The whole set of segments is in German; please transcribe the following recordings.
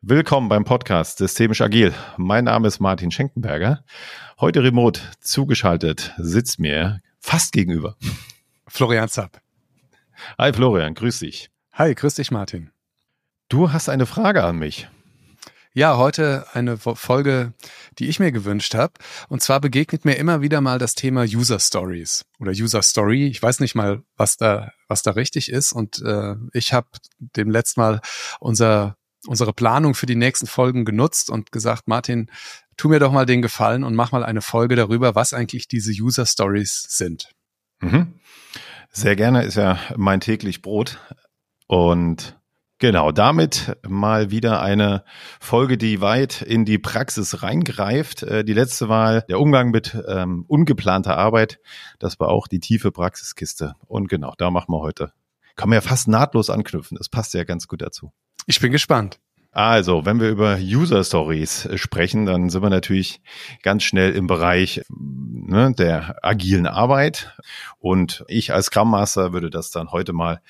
Willkommen beim Podcast Systemisch Agil. Mein Name ist Martin Schenkenberger. Heute remote zugeschaltet sitzt mir fast gegenüber. Florian Zapp. Hi Florian, grüß dich. Hi, grüß dich Martin. Du hast eine Frage an mich. Ja, heute eine Folge, die ich mir gewünscht habe. Und zwar begegnet mir immer wieder mal das Thema User Stories oder User Story. Ich weiß nicht mal, was da, was da richtig ist. Und äh, ich habe dem letzten Mal unser unsere Planung für die nächsten Folgen genutzt und gesagt, Martin, tu mir doch mal den Gefallen und mach mal eine Folge darüber, was eigentlich diese User Stories sind. Mhm. Sehr gerne ist ja mein täglich Brot. Und genau, damit mal wieder eine Folge, die weit in die Praxis reingreift. Äh, die letzte Wahl, der Umgang mit ähm, ungeplanter Arbeit, das war auch die tiefe Praxiskiste. Und genau, da machen wir heute. Kann man ja fast nahtlos anknüpfen. Das passt ja ganz gut dazu. Ich bin gespannt. Also, wenn wir über User Stories sprechen, dann sind wir natürlich ganz schnell im Bereich ne, der agilen Arbeit. Und ich als Scrum Master würde das dann heute mal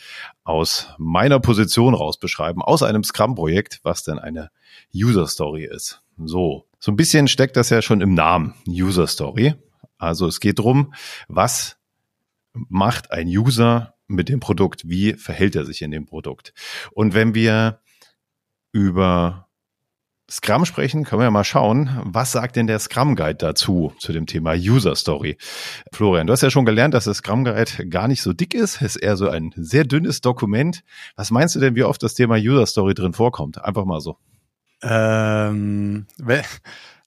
aus meiner Position raus beschreiben, aus einem Scrum-Projekt, was denn eine User Story ist. So, so ein bisschen steckt das ja schon im Namen User Story. Also es geht drum, was macht ein User mit dem Produkt? Wie verhält er sich in dem Produkt? Und wenn wir über Scrum sprechen, können wir ja mal schauen, was sagt denn der Scrum Guide dazu, zu dem Thema User Story? Florian, du hast ja schon gelernt, dass der Scrum Guide gar nicht so dick ist, ist eher so ein sehr dünnes Dokument. Was meinst du denn, wie oft das Thema User Story drin vorkommt? Einfach mal so. Ähm,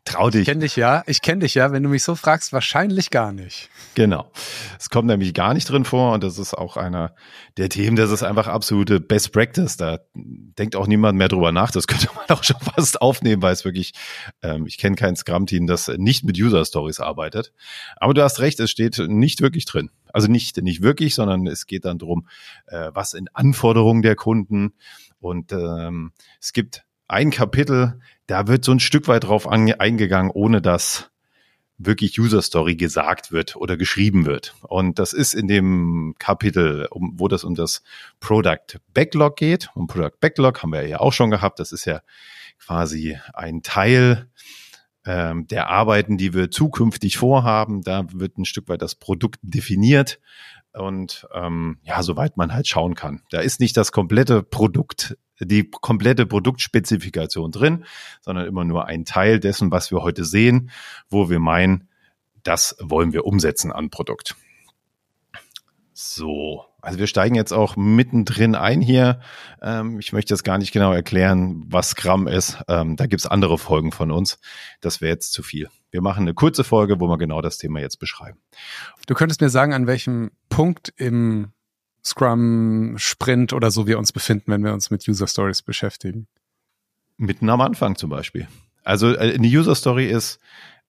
Trau dich. Ich kenne dich ja. Ich kenne dich ja. Wenn du mich so fragst, wahrscheinlich gar nicht. Genau. Es kommt nämlich gar nicht drin vor und das ist auch einer der Themen, das ist einfach absolute Best Practice. Da denkt auch niemand mehr drüber nach. Das könnte man auch schon fast aufnehmen, weil es wirklich, ähm, ich kenne kein Scrum-Team, das nicht mit User Stories arbeitet. Aber du hast recht, es steht nicht wirklich drin. Also nicht, nicht wirklich, sondern es geht dann drum, äh, was in Anforderungen der Kunden und ähm, es gibt ein Kapitel, da wird so ein Stück weit drauf eingegangen, ohne dass wirklich User Story gesagt wird oder geschrieben wird. Und das ist in dem Kapitel, um, wo das um das Product Backlog geht. Und Product Backlog haben wir ja auch schon gehabt. Das ist ja quasi ein Teil ähm, der Arbeiten, die wir zukünftig vorhaben. Da wird ein Stück weit das Produkt definiert und ähm, ja, soweit man halt schauen kann. Da ist nicht das komplette Produkt, die komplette Produktspezifikation drin, sondern immer nur ein Teil dessen, was wir heute sehen, wo wir meinen, das wollen wir umsetzen an Produkt. So, also wir steigen jetzt auch mittendrin ein hier. Ähm, ich möchte jetzt gar nicht genau erklären, was Scrum ist. Ähm, da gibt's andere Folgen von uns. Das wäre jetzt zu viel. Wir machen eine kurze Folge, wo wir genau das Thema jetzt beschreiben. Du könntest mir sagen, an welchem Punkt im Scrum, Sprint oder so wir uns befinden, wenn wir uns mit User Stories beschäftigen. Mitten am Anfang zum Beispiel. Also äh, eine User Story ist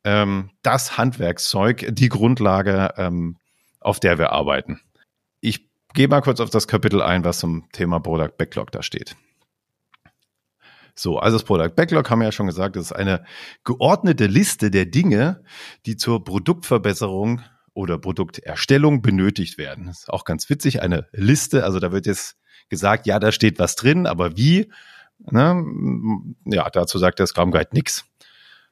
ähm, das Handwerkszeug, die Grundlage, ähm, auf der wir arbeiten. Ich gehe mal kurz auf das Kapitel ein, was zum Thema Product Backlog da steht. So, also das Product Backlog haben wir ja schon gesagt, das ist eine geordnete Liste der Dinge, die zur Produktverbesserung oder Produkterstellung benötigt werden. Das ist auch ganz witzig, eine Liste, also da wird jetzt gesagt, ja, da steht was drin, aber wie? Ne? Ja, dazu sagt der Scrum Guide nichts.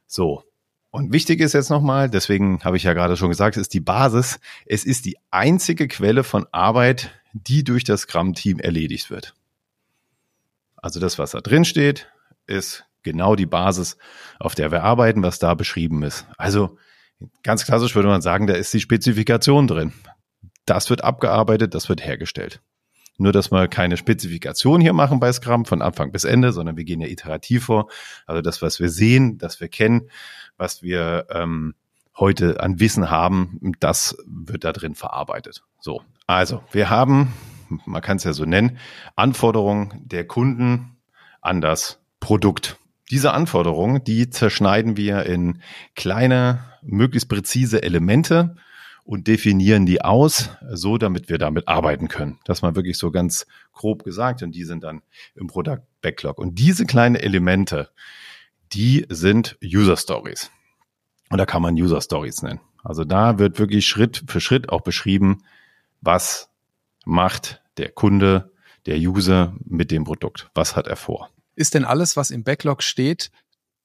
So. Und wichtig ist jetzt nochmal, deswegen habe ich ja gerade schon gesagt, es ist die Basis. Es ist die einzige Quelle von Arbeit, die durch das Scrum-Team erledigt wird. Also das, was da drin steht, ist genau die Basis, auf der wir arbeiten, was da beschrieben ist. Also ganz klassisch würde man sagen, da ist die Spezifikation drin. Das wird abgearbeitet, das wird hergestellt. Nur, dass wir keine Spezifikation hier machen bei Scrum von Anfang bis Ende, sondern wir gehen ja iterativ vor. Also das, was wir sehen, das wir kennen, was wir ähm, heute an Wissen haben, das wird da drin verarbeitet. So, also wir haben, man kann es ja so nennen, Anforderungen der Kunden an das Produkt. Diese Anforderungen, die zerschneiden wir in kleine, möglichst präzise Elemente und definieren die aus, so damit wir damit arbeiten können. Das mal wirklich so ganz grob gesagt und die sind dann im Product Backlog. Und diese kleinen Elemente, die sind User Stories. Und da kann man User Stories nennen. Also da wird wirklich Schritt für Schritt auch beschrieben, was macht der Kunde, der User mit dem Produkt? Was hat er vor? Ist denn alles, was im Backlog steht,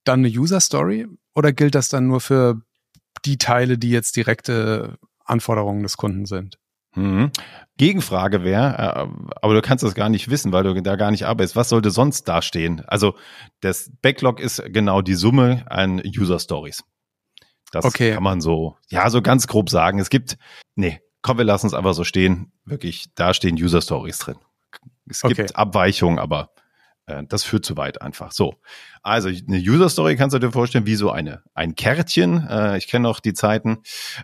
dann eine User Story oder gilt das dann nur für die Teile, die jetzt direkte Anforderungen des Kunden sind? Mhm. Gegenfrage wäre, äh, aber du kannst das gar nicht wissen, weil du da gar nicht arbeitest. Was sollte sonst dastehen? Also das Backlog ist genau die Summe an User Stories. Das okay. kann man so, ja, so ganz grob sagen. Es gibt, nee, komm, wir lassen es einfach so stehen. Wirklich, da stehen User Stories drin. Es okay. gibt Abweichungen, aber das führt zu weit einfach. So. Also eine User Story kannst du dir vorstellen wie so eine ein Kärtchen. Äh, ich kenne noch die Zeiten,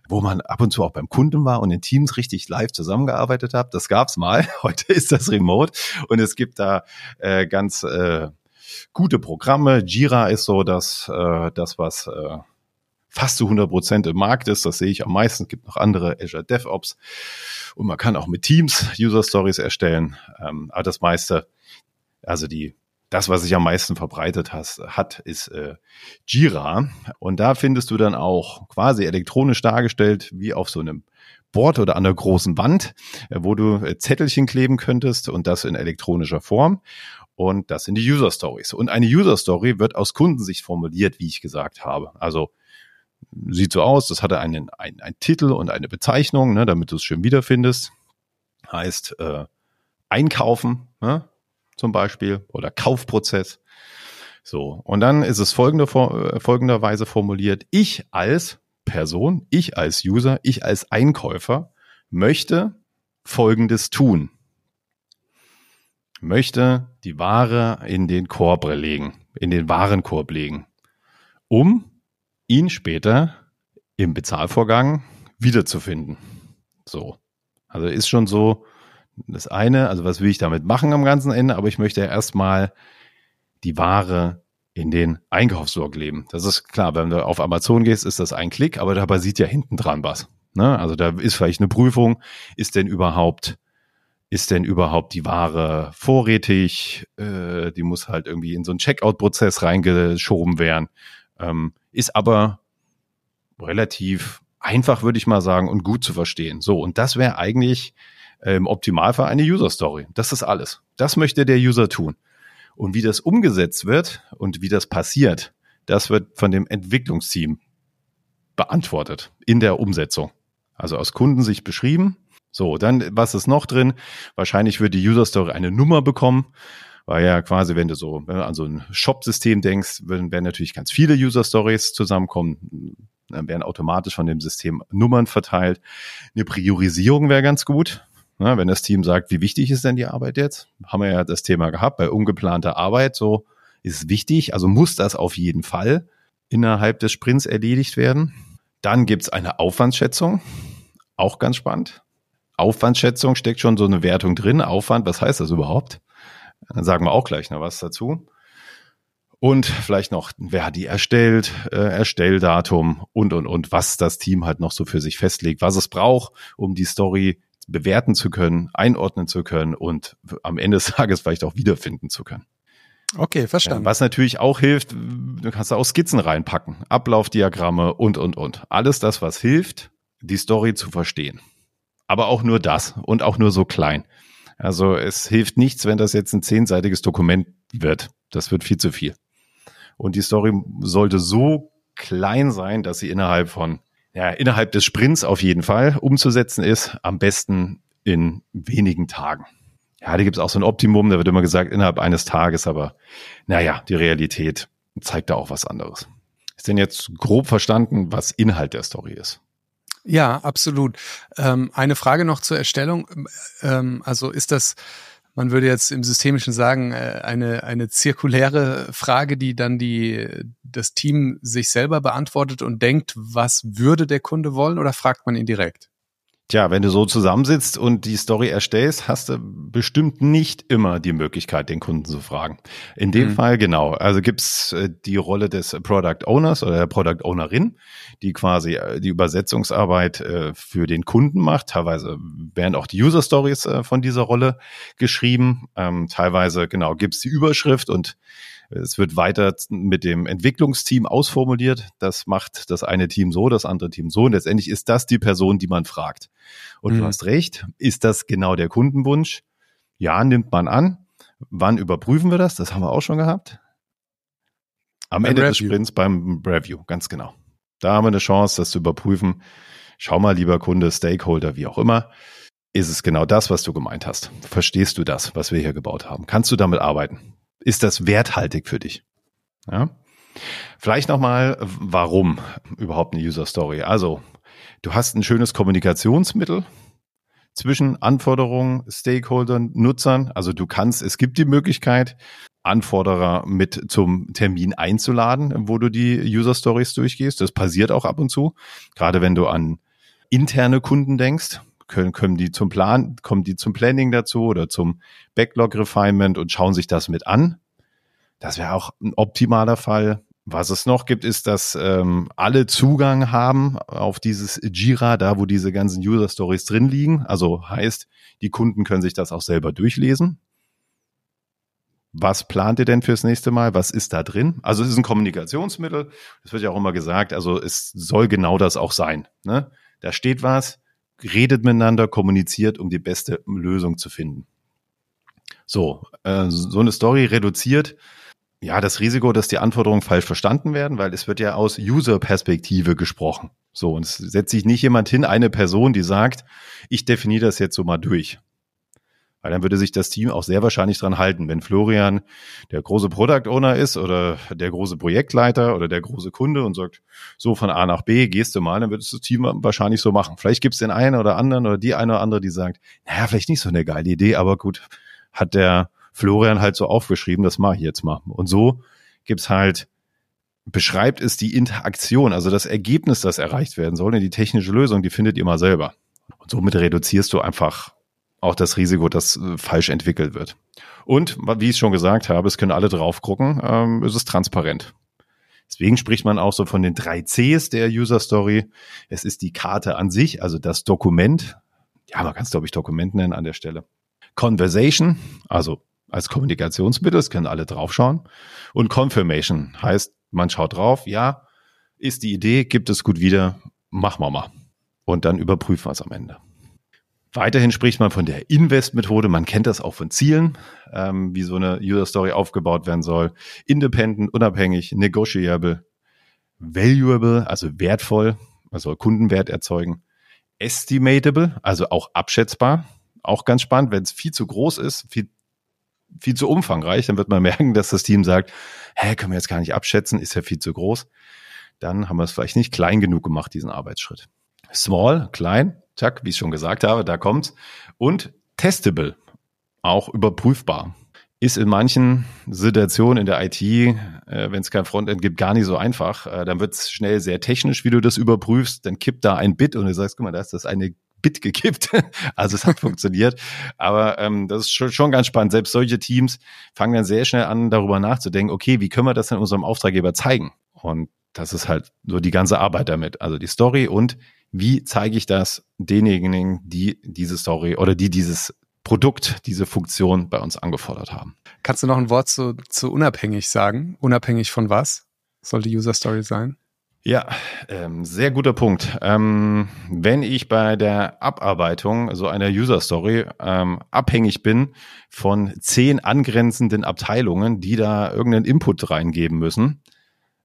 wo man ab und zu auch beim Kunden war und in Teams richtig live zusammengearbeitet hat. Das gab's mal. Heute ist das Remote und es gibt da äh, ganz äh, gute Programme. Jira ist so das, äh, das was äh, fast zu 100 Prozent im Markt ist. Das sehe ich am meisten. Es gibt noch andere Azure DevOps und man kann auch mit Teams User Stories erstellen. Ähm, aber das meiste also die, das, was sich am meisten verbreitet has, hat, ist äh, Jira. Und da findest du dann auch quasi elektronisch dargestellt, wie auf so einem Board oder an einer großen Wand, äh, wo du äh, Zettelchen kleben könntest und das in elektronischer Form. Und das sind die User Stories. Und eine User Story wird aus Kundensicht formuliert, wie ich gesagt habe. Also sieht so aus, das hatte einen, einen, einen Titel und eine Bezeichnung, ne, damit du es schön wiederfindest. Heißt äh, einkaufen, ne? Zum Beispiel oder Kaufprozess. So, und dann ist es folgende, äh, folgenderweise formuliert. Ich als Person, ich als User, ich als Einkäufer möchte Folgendes tun. Möchte die Ware in den Korb legen, in den Warenkorb legen, um ihn später im Bezahlvorgang wiederzufinden. So. Also ist schon so, das eine, also was will ich damit machen am ganzen Ende, aber ich möchte ja erstmal die Ware in den Einkaufsblog leben. Das ist klar, wenn du auf Amazon gehst, ist das ein Klick, aber dabei sieht ja hinten dran was. Ne? Also da ist vielleicht eine Prüfung, ist denn überhaupt, ist denn überhaupt die Ware vorrätig? Äh, die muss halt irgendwie in so einen Checkout-Prozess reingeschoben werden. Ähm, ist aber relativ einfach, würde ich mal sagen, und gut zu verstehen. So, und das wäre eigentlich im Optimalfall eine User Story. Das ist alles. Das möchte der User tun. Und wie das umgesetzt wird und wie das passiert, das wird von dem Entwicklungsteam beantwortet in der Umsetzung. Also aus Kundensicht beschrieben. So, dann, was ist noch drin? Wahrscheinlich wird die User Story eine Nummer bekommen, weil ja quasi, wenn du so wenn du an so ein Shop-System denkst, werden, werden natürlich ganz viele User Stories zusammenkommen, dann werden automatisch von dem System Nummern verteilt. Eine Priorisierung wäre ganz gut. Na, wenn das Team sagt, wie wichtig ist denn die Arbeit jetzt? Haben wir ja das Thema gehabt, bei ungeplanter Arbeit, so ist es wichtig, also muss das auf jeden Fall innerhalb des Sprints erledigt werden. Dann gibt's eine Aufwandsschätzung, auch ganz spannend. Aufwandsschätzung steckt schon so eine Wertung drin. Aufwand, was heißt das überhaupt? Dann sagen wir auch gleich noch was dazu. Und vielleicht noch, wer hat die erstellt, äh, Erstelldatum und, und, und, was das Team halt noch so für sich festlegt, was es braucht, um die Story bewerten zu können, einordnen zu können und am Ende des Tages vielleicht auch wiederfinden zu können. Okay, verstanden. Was natürlich auch hilft, du kannst da auch Skizzen reinpacken, Ablaufdiagramme und, und, und. Alles das, was hilft, die Story zu verstehen. Aber auch nur das und auch nur so klein. Also es hilft nichts, wenn das jetzt ein zehnseitiges Dokument wird. Das wird viel zu viel. Und die Story sollte so klein sein, dass sie innerhalb von ja, innerhalb des Sprints auf jeden Fall umzusetzen ist, am besten in wenigen Tagen. Ja, da gibt es auch so ein Optimum, da wird immer gesagt, innerhalb eines Tages, aber naja, die Realität zeigt da auch was anderes. Ist denn jetzt grob verstanden, was Inhalt der Story ist? Ja, absolut. Ähm, eine Frage noch zur Erstellung. Ähm, also ist das man würde jetzt im Systemischen sagen, äh, eine, eine zirkuläre Frage, die dann die, das Team sich selber beantwortet und denkt, was würde der Kunde wollen oder fragt man ihn direkt? Tja, wenn du so zusammensitzt und die Story erstellst, hast du bestimmt nicht immer die Möglichkeit, den Kunden zu fragen. In dem mhm. Fall genau. Also gibt's äh, die Rolle des Product Owners oder der Product Ownerin, die quasi äh, die Übersetzungsarbeit äh, für den Kunden macht. Teilweise werden auch die User Stories von dieser Rolle geschrieben. Ähm, teilweise genau gibt's die Überschrift und es wird weiter mit dem Entwicklungsteam ausformuliert. Das macht das eine Team so, das andere Team so. Und letztendlich ist das die Person, die man fragt. Und mhm. du hast recht. Ist das genau der Kundenwunsch? Ja, nimmt man an. Wann überprüfen wir das? Das haben wir auch schon gehabt. Am beim Ende Review. des Sprints beim Review, ganz genau. Da haben wir eine Chance, das zu überprüfen. Schau mal, lieber Kunde, Stakeholder, wie auch immer. Ist es genau das, was du gemeint hast? Verstehst du das, was wir hier gebaut haben? Kannst du damit arbeiten? Ist das werthaltig für dich? Ja? Vielleicht nochmal, warum überhaupt eine User Story? Also, du hast ein schönes Kommunikationsmittel zwischen Anforderungen, Stakeholdern, Nutzern. Also du kannst, es gibt die Möglichkeit, Anforderer mit zum Termin einzuladen, wo du die User Stories durchgehst. Das passiert auch ab und zu. Gerade wenn du an interne Kunden denkst, können, können die zum Plan, kommen die zum Planning dazu oder zum Backlog Refinement und schauen sich das mit an. Das wäre auch ein optimaler Fall. Was es noch gibt, ist, dass ähm, alle Zugang haben auf dieses Jira, da wo diese ganzen User Stories drin liegen. Also heißt, die Kunden können sich das auch selber durchlesen. Was plant ihr denn fürs nächste Mal? Was ist da drin? Also es ist ein Kommunikationsmittel. Das wird ja auch immer gesagt. Also es soll genau das auch sein. Ne? Da steht was, redet miteinander, kommuniziert, um die beste Lösung zu finden. So, äh, so eine Story reduziert ja, das Risiko, dass die Anforderungen falsch verstanden werden, weil es wird ja aus User-Perspektive gesprochen. So, und es setzt sich nicht jemand hin, eine Person, die sagt, ich definiere das jetzt so mal durch. Weil dann würde sich das Team auch sehr wahrscheinlich dran halten. Wenn Florian der große Product Owner ist oder der große Projektleiter oder der große Kunde und sagt, so von A nach B gehst du mal, dann wird das Team wahrscheinlich so machen. Vielleicht gibt es den einen oder anderen oder die eine oder andere, die sagt, naja, vielleicht nicht so eine geile Idee, aber gut, hat der Florian halt so aufgeschrieben, das mache ich jetzt mal. Und so gibt's halt, beschreibt es die Interaktion, also das Ergebnis, das erreicht werden soll, die technische Lösung, die findet ihr mal selber. Und somit reduzierst du einfach auch das Risiko, dass äh, falsch entwickelt wird. Und wie ich schon gesagt habe, es können alle drauf gucken, ähm, es ist transparent. Deswegen spricht man auch so von den drei Cs der User Story. Es ist die Karte an sich, also das Dokument. Ja, man kann es, glaube ich, Dokument nennen an der Stelle. Conversation, also als Kommunikationsmittel, das können alle draufschauen. Und Confirmation heißt, man schaut drauf, ja, ist die Idee, gibt es gut wieder, machen wir mal. Und dann überprüfen wir es am Ende. Weiterhin spricht man von der Invest-Methode. Man kennt das auch von Zielen, ähm, wie so eine User-Story aufgebaut werden soll. Independent, unabhängig, negotiable, valuable, also wertvoll, also Kundenwert erzeugen. Estimatable, also auch abschätzbar. Auch ganz spannend, wenn es viel zu groß ist, viel viel zu umfangreich, dann wird man merken, dass das Team sagt, hä, können wir jetzt gar nicht abschätzen, ist ja viel zu groß. Dann haben wir es vielleicht nicht klein genug gemacht, diesen Arbeitsschritt. Small, klein, zack, wie ich schon gesagt habe, da kommt's. Und testable, auch überprüfbar. Ist in manchen Situationen in der IT, äh, wenn es kein Frontend gibt, gar nicht so einfach. Äh, dann wird es schnell sehr technisch, wie du das überprüfst. Dann kippt da ein Bit und du sagst, guck mal, da ist das eine Bit gekippt. Also es hat funktioniert. Aber ähm, das ist schon, schon ganz spannend. Selbst solche Teams fangen dann sehr schnell an, darüber nachzudenken, okay, wie können wir das denn unserem Auftraggeber zeigen? Und das ist halt so die ganze Arbeit damit. Also die Story und wie zeige ich das denjenigen, die diese Story oder die dieses Produkt, diese Funktion bei uns angefordert haben. Kannst du noch ein Wort zu, zu unabhängig sagen? Unabhängig von was soll die User Story sein? Ja, ähm, sehr guter Punkt. Ähm, wenn ich bei der Abarbeitung so einer User Story ähm, abhängig bin von zehn angrenzenden Abteilungen, die da irgendeinen Input reingeben müssen,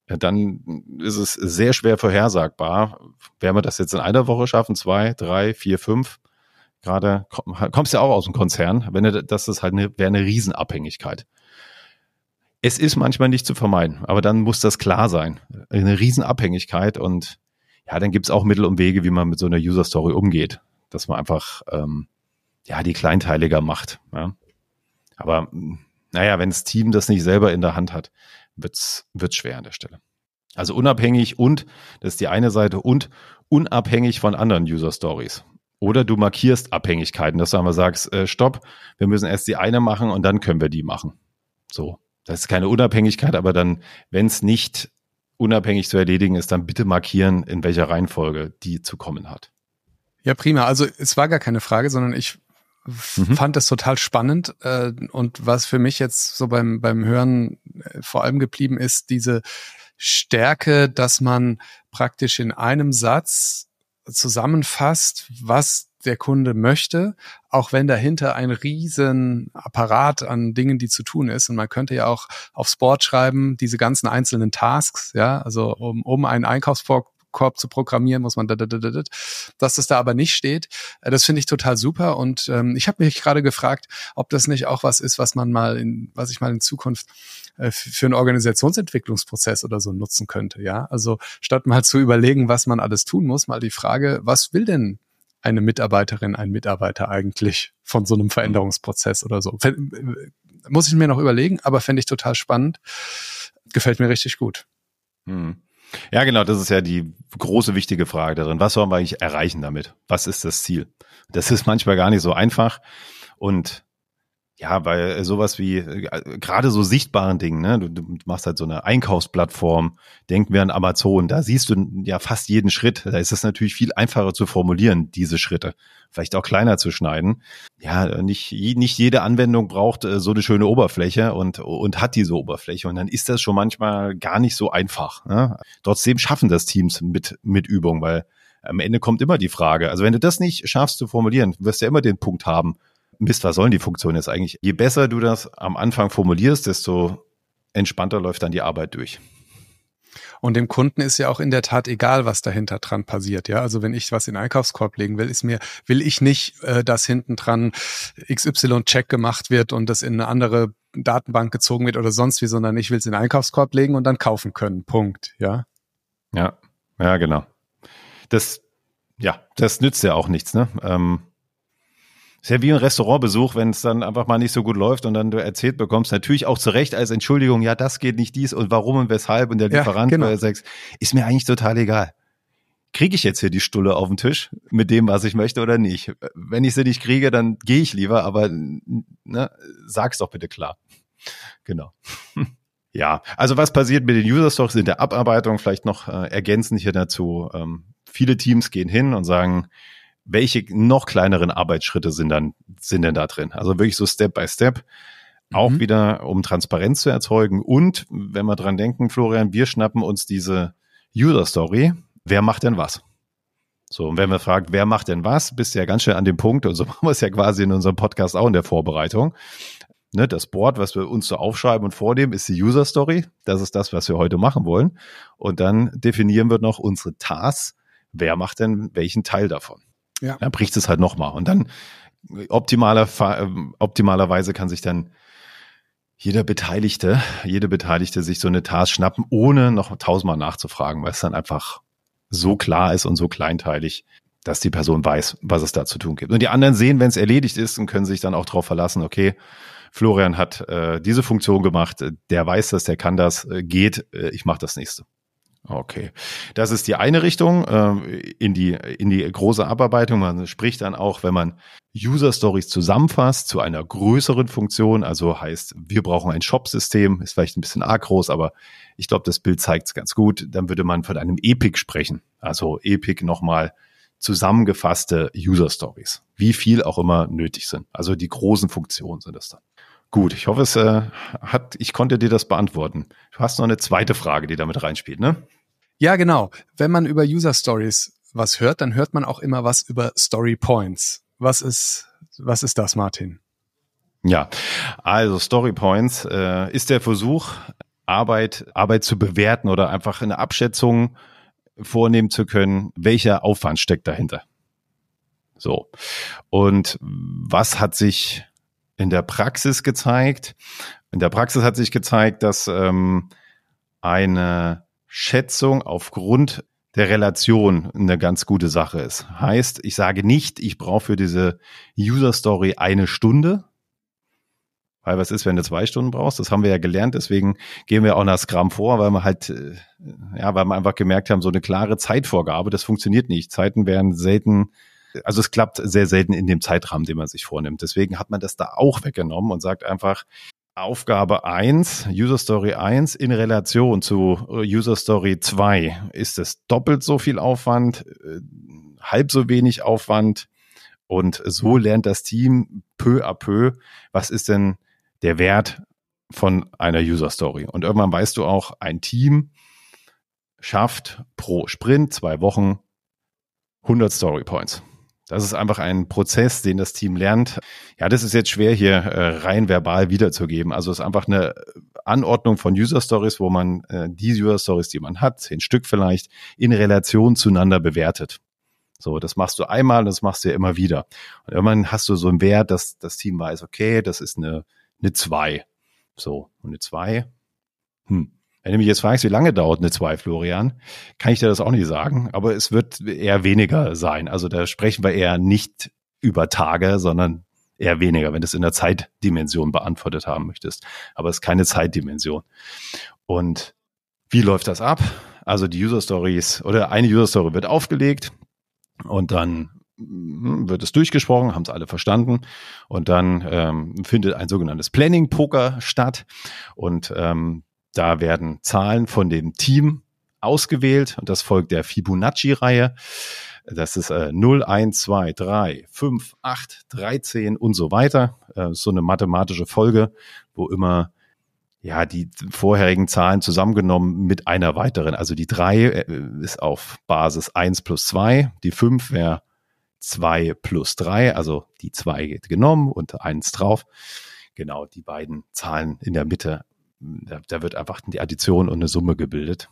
dann ist es sehr schwer vorhersagbar. Werden wir das jetzt in einer Woche schaffen? Zwei, drei, vier, fünf? Gerade kommst du ja auch aus dem Konzern. Wenn das ist halt eine, wäre eine Riesenabhängigkeit. Es ist manchmal nicht zu vermeiden, aber dann muss das klar sein. Eine Riesenabhängigkeit und ja, dann gibt es auch Mittel und Wege, wie man mit so einer User Story umgeht, dass man einfach ähm, ja die kleinteiliger macht. Ja. Aber naja, wenn das Team das nicht selber in der Hand hat, wird's wird's schwer an der Stelle. Also unabhängig und das ist die eine Seite und unabhängig von anderen User Stories. Oder du markierst Abhängigkeiten, dass du einmal sagst, äh, stopp, wir müssen erst die eine machen und dann können wir die machen. So. Das ist keine Unabhängigkeit, aber dann, wenn es nicht unabhängig zu erledigen ist, dann bitte markieren, in welcher Reihenfolge die zu kommen hat. Ja, prima. Also es war gar keine Frage, sondern ich mhm. fand das total spannend. Äh, und was für mich jetzt so beim, beim Hören äh, vor allem geblieben ist, diese Stärke, dass man praktisch in einem Satz zusammenfasst, was der Kunde möchte, auch wenn dahinter ein riesen Apparat an Dingen, die zu tun ist. Und man könnte ja auch aufs Board schreiben, diese ganzen einzelnen Tasks, ja, also um, um einen Einkaufskorb Korb zu programmieren, muss man da, da, da, da, dass das da aber nicht steht. Äh, das finde ich total super und ähm, ich habe mich gerade gefragt, ob das nicht auch was ist, was man mal in, was ich mal in Zukunft äh, für einen Organisationsentwicklungsprozess oder so nutzen könnte. Ja, also statt mal zu überlegen, was man alles tun muss, mal die Frage, was will denn eine Mitarbeiterin, ein Mitarbeiter eigentlich von so einem Veränderungsprozess oder so? Äh, muss ich mir noch überlegen, aber fände ich total spannend. Gefällt mir richtig gut. Hm. Ja, genau, das ist ja die große wichtige Frage darin. Was sollen wir eigentlich erreichen damit? Was ist das Ziel? Das ist manchmal gar nicht so einfach. Und ja, weil sowas wie äh, gerade so sichtbaren Dingen, ne? Du, du, machst halt so eine Einkaufsplattform, denken wir an Amazon, da siehst du ja fast jeden Schritt. Da ist es natürlich viel einfacher zu formulieren, diese Schritte. Vielleicht auch kleiner zu schneiden. Ja, nicht, nicht jede Anwendung braucht äh, so eine schöne Oberfläche und, und hat diese Oberfläche. Und dann ist das schon manchmal gar nicht so einfach. Ne? Trotzdem schaffen das Teams mit, mit Übung, weil am Ende kommt immer die Frage. Also wenn du das nicht schaffst zu formulieren, wirst du ja immer den Punkt haben, Mist, was sollen die Funktionen jetzt eigentlich? Je besser du das am Anfang formulierst, desto entspannter läuft dann die Arbeit durch. Und dem Kunden ist ja auch in der Tat egal, was dahinter dran passiert. Ja, also wenn ich was in den Einkaufskorb legen will, ist mir, will ich nicht, äh, dass hinten dran XY-Check gemacht wird und das in eine andere Datenbank gezogen wird oder sonst wie, sondern ich will es in den Einkaufskorb legen und dann kaufen können. Punkt. Ja. Ja, ja, genau. Das, ja, das nützt ja auch nichts, ne? Ähm, ist ja wie ein Restaurantbesuch, wenn es dann einfach mal nicht so gut läuft und dann du erzählt bekommst, natürlich auch zu Recht als Entschuldigung, ja, das geht nicht dies und warum und weshalb und der Lieferant ja, genau. sagst, ist mir eigentlich total egal. Kriege ich jetzt hier die Stulle auf den Tisch mit dem, was ich möchte oder nicht? Wenn ich sie nicht kriege, dann gehe ich lieber, aber ne, sag's doch bitte klar. Genau. Ja, also was passiert mit den User Stories in der Abarbeitung? Vielleicht noch äh, ergänzend hier dazu. Ähm, viele Teams gehen hin und sagen, welche noch kleineren Arbeitsschritte sind dann, sind denn da drin? Also wirklich so Step by Step. Auch mhm. wieder, um Transparenz zu erzeugen. Und wenn wir dran denken, Florian, wir schnappen uns diese User Story. Wer macht denn was? So, und wenn wir fragt, wer macht denn was, bist du ja ganz schnell an dem Punkt, und so machen wir es ja quasi in unserem Podcast auch in der Vorbereitung. Ne, das Board, was wir uns so aufschreiben und vornehmen, ist die User Story. Das ist das, was wir heute machen wollen. Und dann definieren wir noch unsere Tasks. Wer macht denn welchen Teil davon? Ja. Dann bricht es halt nochmal. Und dann optimaler, optimalerweise kann sich dann jeder Beteiligte, jede Beteiligte sich so eine Task schnappen, ohne noch tausendmal nachzufragen, weil es dann einfach so klar ist und so kleinteilig, dass die Person weiß, was es da zu tun gibt. Und die anderen sehen, wenn es erledigt ist und können sich dann auch darauf verlassen, okay, Florian hat äh, diese Funktion gemacht, der weiß das, der kann das, äh, geht, äh, ich mache das nächste. Okay, das ist die eine Richtung äh, in die in die große Abarbeitung. Man spricht dann auch, wenn man User Stories zusammenfasst zu einer größeren Funktion, also heißt, wir brauchen ein Shop-System, ist vielleicht ein bisschen arg groß, aber ich glaube, das Bild zeigt es ganz gut. Dann würde man von einem Epic sprechen, also Epic nochmal zusammengefasste User Stories, wie viel auch immer nötig sind. Also die großen Funktionen sind das dann. Gut, ich hoffe, es äh, hat, ich konnte dir das beantworten. Du hast noch eine zweite Frage, die damit reinspielt, ne? Ja, genau. Wenn man über User Stories was hört, dann hört man auch immer was über Story Points. Was ist, was ist das, Martin? Ja, also Story Points äh, ist der Versuch, Arbeit, Arbeit zu bewerten oder einfach eine Abschätzung vornehmen zu können, welcher Aufwand steckt dahinter. So. Und was hat sich in der Praxis gezeigt? In der Praxis hat sich gezeigt, dass ähm, eine Schätzung aufgrund der Relation eine ganz gute Sache ist. Heißt, ich sage nicht, ich brauche für diese User Story eine Stunde, weil was ist, wenn du zwei Stunden brauchst? Das haben wir ja gelernt, deswegen gehen wir auch nach Scrum vor, weil wir halt, äh, ja, weil wir einfach gemerkt haben, so eine klare Zeitvorgabe, das funktioniert nicht. Zeiten werden selten, also es klappt sehr selten in dem Zeitrahmen, den man sich vornimmt. Deswegen hat man das da auch weggenommen und sagt einfach, Aufgabe 1, User Story 1 in Relation zu äh, User Story 2. Ist es doppelt so viel Aufwand, äh, halb so wenig Aufwand? Und so lernt das Team peu à peu, was ist denn der Wert von einer User Story. Und irgendwann weißt du auch, ein Team schafft pro Sprint, zwei Wochen, 100 Story Points. Das ist einfach ein Prozess, den das Team lernt. Ja, das ist jetzt schwer hier äh, rein verbal wiederzugeben. Also es ist einfach eine Anordnung von User Stories, wo man äh, die User Stories, die man hat, zehn Stück vielleicht, in Relation zueinander bewertet. So, das machst du einmal, das machst du ja immer wieder. Und irgendwann hast du so einen Wert, dass das Team weiß, okay, das ist eine, eine zwei. So, und eine zwei. Hm, wenn du mich jetzt fragst, wie lange dauert eine 2, Florian, kann ich dir das auch nicht sagen, aber es wird eher weniger sein. Also da sprechen wir eher nicht über Tage, sondern eher weniger, wenn du es in der Zeitdimension beantwortet haben möchtest. Aber es ist keine Zeitdimension. Und wie läuft das ab? Also die User Stories oder eine User Story wird aufgelegt und dann hm, wird es durchgesprochen, haben es alle verstanden und dann ähm, findet ein sogenanntes Planning Poker statt und ähm, da werden Zahlen von dem Team ausgewählt und das folgt der Fibonacci-Reihe. Das ist äh, 0, 1, 2, 3, 5, 8, 13 und so weiter. Äh, so eine mathematische Folge, wo immer ja die vorherigen Zahlen zusammengenommen mit einer weiteren. Also die 3 äh, ist auf Basis 1 plus 2, die 5 wäre 2 plus 3, also die 2 genommen und 1 drauf. Genau, die beiden Zahlen in der Mitte da, da wird einfach die Addition und eine Summe gebildet.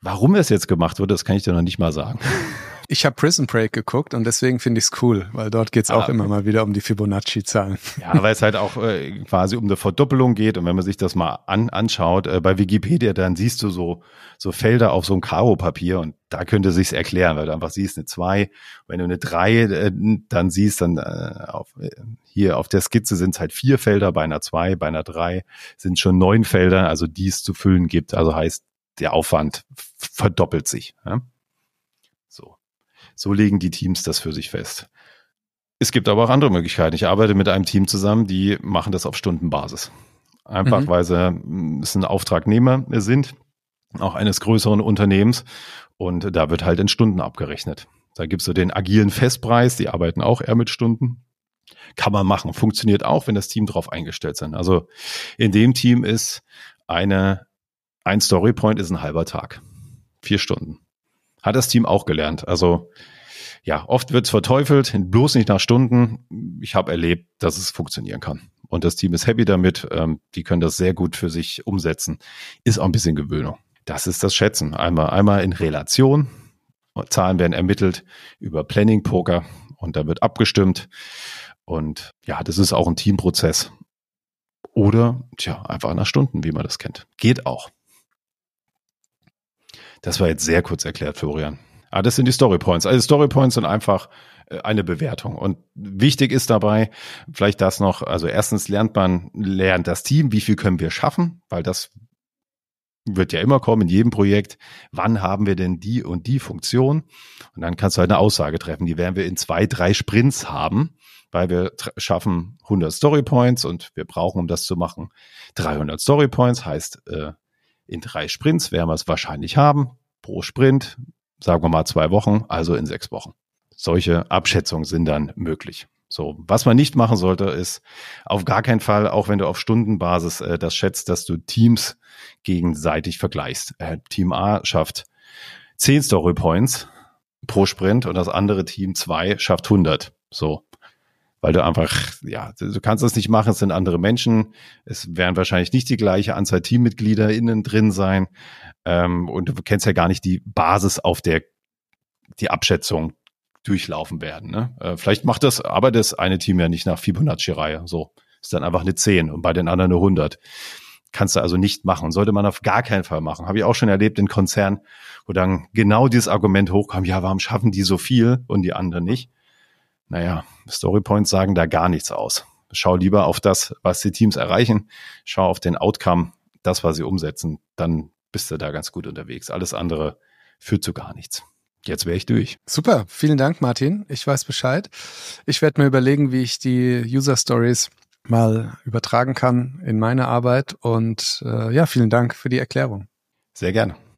Warum es jetzt gemacht wurde, das kann ich dir noch nicht mal sagen. Ich habe Prison Break geguckt und deswegen finde ich es cool, weil dort geht es auch ah, immer mal wieder um die Fibonacci-Zahlen. Ja, weil es halt auch äh, quasi um eine Verdoppelung geht und wenn man sich das mal an, anschaut, äh, bei Wikipedia, dann siehst du so, so Felder auf so einem Karo-Papier und da könnte sich's erklären, weil du einfach siehst eine 2, wenn du eine 3 äh, dann siehst, dann äh, auf, äh, hier auf der Skizze sind es halt vier Felder, bei einer 2, bei einer 3 sind schon neun Felder, also die es zu füllen gibt, also heißt, der Aufwand verdoppelt sich. Ja? So legen die Teams das für sich fest. Es gibt aber auch andere Möglichkeiten. Ich arbeite mit einem Team zusammen, die machen das auf Stundenbasis. Einfach, mhm. weil sie hm, es ein Auftragnehmer sind, auch eines größeren Unternehmens. Und da wird halt in Stunden abgerechnet. Da gibt's so den agilen Festpreis, die arbeiten auch eher mit Stunden. Kann man machen. Funktioniert auch, wenn das Team drauf eingestellt sind. Also in dem Team ist eine, ein Storypoint ist ein halber Tag. Vier Stunden hat das Team auch gelernt. Also ja, oft wird es verteufelt, bloß nicht nach Stunden. Ich habe erlebt, dass es funktionieren kann. Und das Team ist happy damit. Ähm, die können das sehr gut für sich umsetzen. Ist auch ein bisschen Gewöhnung. Das ist das Schätzen. Einmal, einmal in Relation. Zahlen werden ermittelt über Planning Poker und da wird abgestimmt. Und ja, das ist auch ein Teamprozess. Oder, tja, einfach nach Stunden, wie man das kennt. Geht auch. Das war jetzt sehr kurz erklärt, Florian. Ah, das sind die Story Points. Also Story Points sind einfach äh, eine Bewertung. Und wichtig ist dabei, vielleicht das noch, also erstens lernt man, lernt das Team, wie viel können wir schaffen, weil das wird ja immer kommen in jedem Projekt. Wann haben wir denn die und die Funktion? Und dann kannst du halt eine Aussage treffen. Die werden wir in zwei, drei Sprints haben, weil wir schaffen 100 Story Points und wir brauchen, um das zu machen, 300 Story Points. Heißt, äh, in drei Sprints werden wir es wahrscheinlich haben. Pro Sprint, sagen wir mal zwei Wochen, also in sechs Wochen. Solche Abschätzungen sind dann möglich. So, was man nicht machen sollte, ist auf gar keinen Fall, auch wenn du auf Stundenbasis äh, das schätzt, dass du Teams gegenseitig vergleichst. Äh, Team A schafft 10 Story Points pro Sprint und das andere Team 2 schafft 100. So, weil du einfach, ja, du kannst das nicht machen, es sind andere Menschen, es werden wahrscheinlich nicht die gleiche Anzahl Teammitglieder innen drin sein ähm, und du kennst ja gar nicht die Basis, auf der die Abschätzung durchlaufen werden. Ne? Äh, vielleicht macht das aber das eine Team ja nicht nach Fibonacci-Reihe, so ist dann einfach eine 10 und bei den anderen eine 100. Kannst du also nicht machen. Sollte man auf gar keinen Fall machen. Habe ich auch schon erlebt in Konzernen, wo dann genau dieses Argument hochkam, ja, warum schaffen die so viel und die anderen nicht? Naja, Storypoints sagen da gar nichts aus. Schau lieber auf das, was die Teams erreichen. Schau auf den Outcome, das, was sie umsetzen. Dann bist du da ganz gut unterwegs. Alles andere führt zu gar nichts. Jetzt wäre ich durch. Super, vielen Dank, Martin. Ich weiß Bescheid. Ich werde mir überlegen, wie ich die User Stories mal übertragen kann in meine Arbeit. Und äh, ja, vielen Dank für die Erklärung. Sehr gerne.